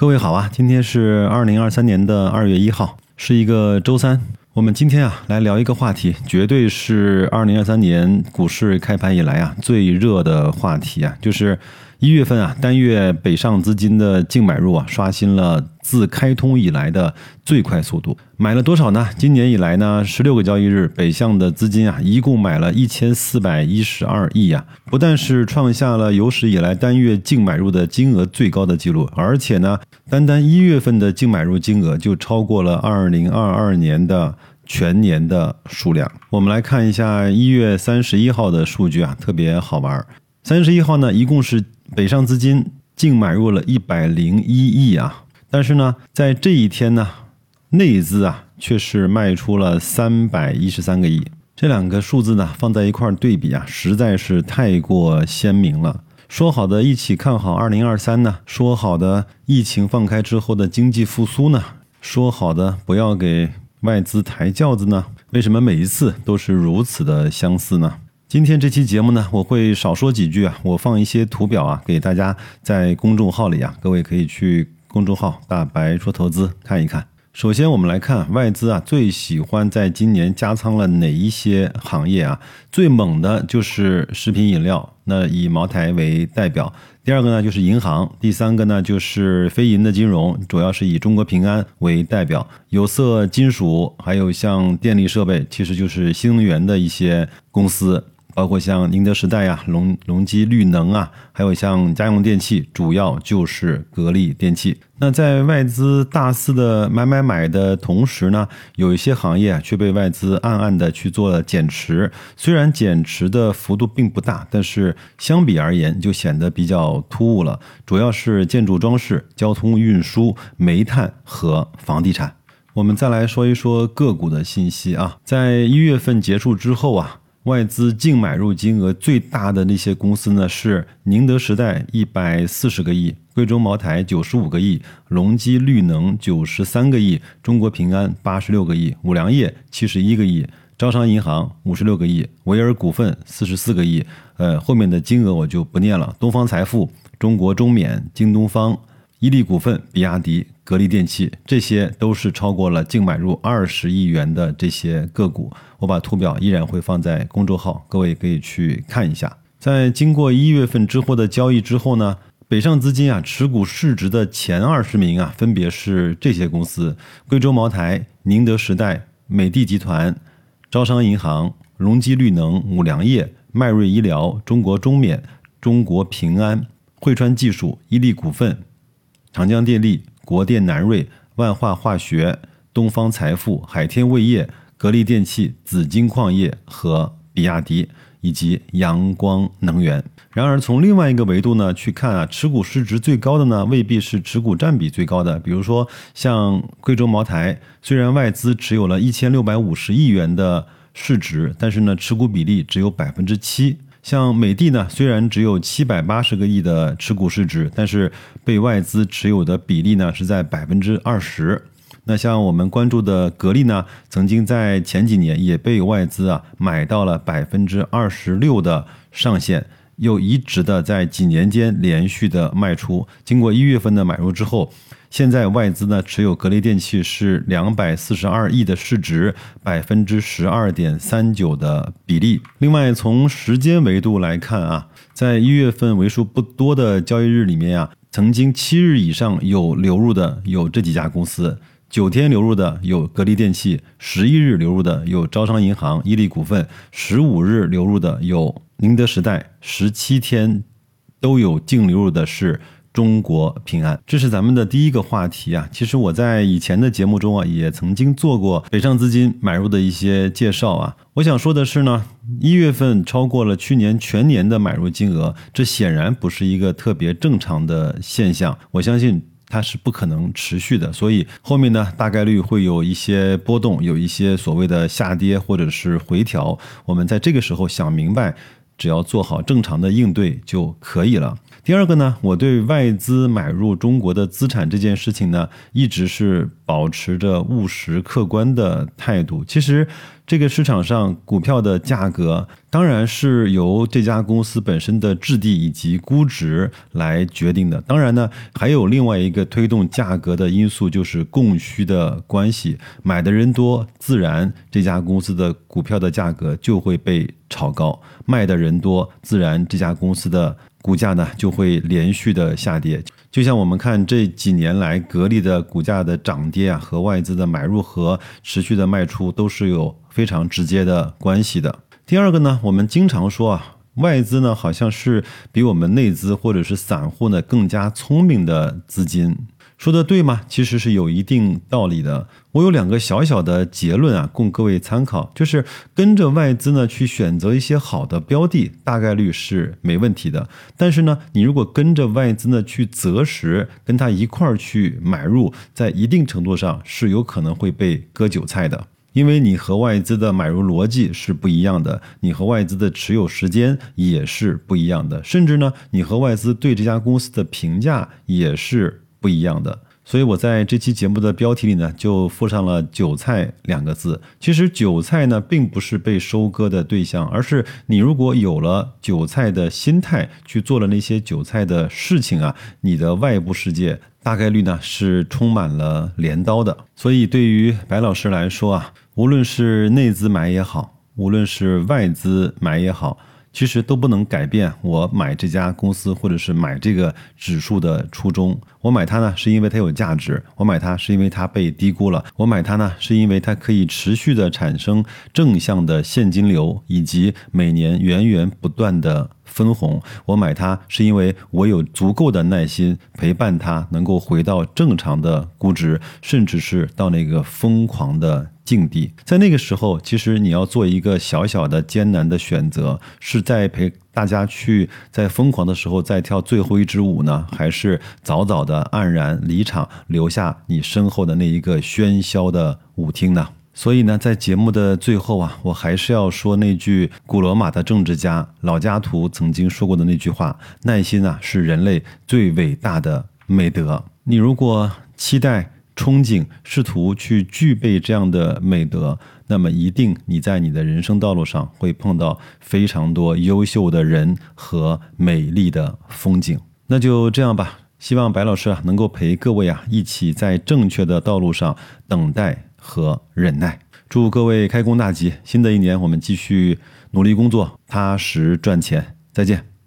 各位好啊，今天是二零二三年的二月一号，是一个周三。我们今天啊来聊一个话题，绝对是二零二三年股市开盘以来啊最热的话题啊，就是一月份啊单月北上资金的净买入啊刷新了自开通以来的最快速度。买了多少呢？今年以来呢，十六个交易日北向的资金啊，一共买了一千四百一十二亿呀！不但是创下了有史以来单月净买入的金额最高的记录，而且呢，单单一月份的净买入金额就超过了二零二二年的全年的数量。我们来看一下一月三十一号的数据啊，特别好玩。三十一号呢，一共是北上资金净买入了一百零一亿啊，但是呢，在这一天呢。内资啊，却是卖出了三百一十三个亿，这两个数字呢放在一块儿对比啊，实在是太过鲜明了。说好的一起看好二零二三呢？说好的疫情放开之后的经济复苏呢？说好的不要给外资抬轿子呢？为什么每一次都是如此的相似呢？今天这期节目呢，我会少说几句啊，我放一些图表啊，给大家在公众号里啊，各位可以去公众号“大白说投资”看一看。首先，我们来看外资啊，最喜欢在今年加仓了哪一些行业啊？最猛的就是食品饮料，那以茅台为代表。第二个呢，就是银行。第三个呢，就是非银的金融，主要是以中国平安为代表。有色金属，还有像电力设备，其实就是新能源的一些公司。包括像宁德时代呀、隆隆基绿能啊，还有像家用电器，主要就是格力电器。那在外资大肆的买买买的同时呢，有一些行业却被外资暗暗的去做了减持。虽然减持的幅度并不大，但是相比而言就显得比较突兀了。主要是建筑装饰、交通运输、煤炭和房地产。我们再来说一说个股的信息啊，在一月份结束之后啊。外资净买入金额最大的那些公司呢，是宁德时代一百四十个亿，贵州茅台九十五个亿，隆基绿能九十三个亿，中国平安八十六个亿，五粮液七十一个亿，招商银行五十六个亿，维尔股份四十四个亿。呃，后面的金额我就不念了。东方财富、中国中免、京东方。伊利股份、比亚迪、格力电器，这些都是超过了净买入二十亿元的这些个股。我把图表依然会放在公众号，各位可以去看一下。在经过一月份之后的交易之后呢，北上资金啊持股市值的前二十名啊，分别是这些公司：贵州茅台、宁德时代、美的集团、招商银行、隆基绿能、五粮液、迈瑞医疗、中国中免、中国平安、汇川技术、伊利股份。长江电力、国电南瑞、万化化学、东方财富、海天味业、格力电器、紫金矿业和比亚迪，以及阳光能源。然而，从另外一个维度呢去看啊，持股市值最高的呢未必是持股占比最高的。比如说，像贵州茅台，虽然外资持有了一千六百五十亿元的市值，但是呢，持股比例只有百分之七。像美的呢，虽然只有七百八十个亿的持股市值，但是被外资持有的比例呢是在百分之二十。那像我们关注的格力呢，曾经在前几年也被外资啊买到了百分之二十六的上限。又一直的在几年间连续的卖出，经过一月份的买入之后，现在外资呢持有格力电器是两百四十二亿的市值，百分之十二点三九的比例。另外，从时间维度来看啊，在一月份为数不多的交易日里面啊，曾经七日以上有流入的有这几家公司。九天流入的有格力电器，十一日流入的有招商银行、伊利股份，十五日流入的有宁德时代，十七天都有净流入的是中国平安。这是咱们的第一个话题啊。其实我在以前的节目中啊，也曾经做过北上资金买入的一些介绍啊。我想说的是呢，一月份超过了去年全年的买入金额，这显然不是一个特别正常的现象。我相信。它是不可能持续的，所以后面呢大概率会有一些波动，有一些所谓的下跌或者是回调。我们在这个时候想明白，只要做好正常的应对就可以了。第二个呢，我对外资买入中国的资产这件事情呢，一直是保持着务实客观的态度。其实这个市场上股票的价格当然是由这家公司本身的质地以及估值来决定的。当然呢，还有另外一个推动价格的因素，就是供需的关系。买的人多，自然这家公司的股票的价格就会被炒高；卖的人多，自然这家公司的股价呢就会连续的下跌。就像我们看这几年来格力的股价的涨跌啊，和外资的买入和持续的卖出都是有非常直接的关系的。第二个呢，我们经常说啊，外资呢好像是比我们内资或者是散户呢更加聪明的资金。说的对吗？其实是有一定道理的。我有两个小小的结论啊，供各位参考。就是跟着外资呢去选择一些好的标的，大概率是没问题的。但是呢，你如果跟着外资呢去择时，跟他一块儿去买入，在一定程度上是有可能会被割韭菜的，因为你和外资的买入逻辑是不一样的，你和外资的持有时间也是不一样的，甚至呢，你和外资对这家公司的评价也是。不一样的，所以我在这期节目的标题里呢，就附上了“韭菜”两个字。其实韭菜呢，并不是被收割的对象，而是你如果有了韭菜的心态，去做了那些韭菜的事情啊，你的外部世界大概率呢是充满了镰刀的。所以对于白老师来说啊，无论是内资买也好，无论是外资买也好。其实都不能改变我买这家公司或者是买这个指数的初衷。我买它呢，是因为它有价值；我买它是因为它被低估了；我买它呢，是因为它可以持续的产生正向的现金流，以及每年源源不断的分红。我买它是因为我有足够的耐心陪伴它，能够回到正常的估值，甚至是到那个疯狂的。境地，在那个时候，其实你要做一个小小的艰难的选择，是在陪大家去在疯狂的时候再跳最后一支舞呢，还是早早的黯然离场，留下你身后的那一个喧嚣的舞厅呢？所以呢，在节目的最后啊，我还是要说那句古罗马的政治家老加图曾经说过的那句话：耐心啊，是人类最伟大的美德。你如果期待。憧憬，试图去具备这样的美德，那么一定你在你的人生道路上会碰到非常多优秀的人和美丽的风景。那就这样吧，希望白老师啊能够陪各位啊一起在正确的道路上等待和忍耐。祝各位开工大吉！新的一年我们继续努力工作，踏实赚钱。再见。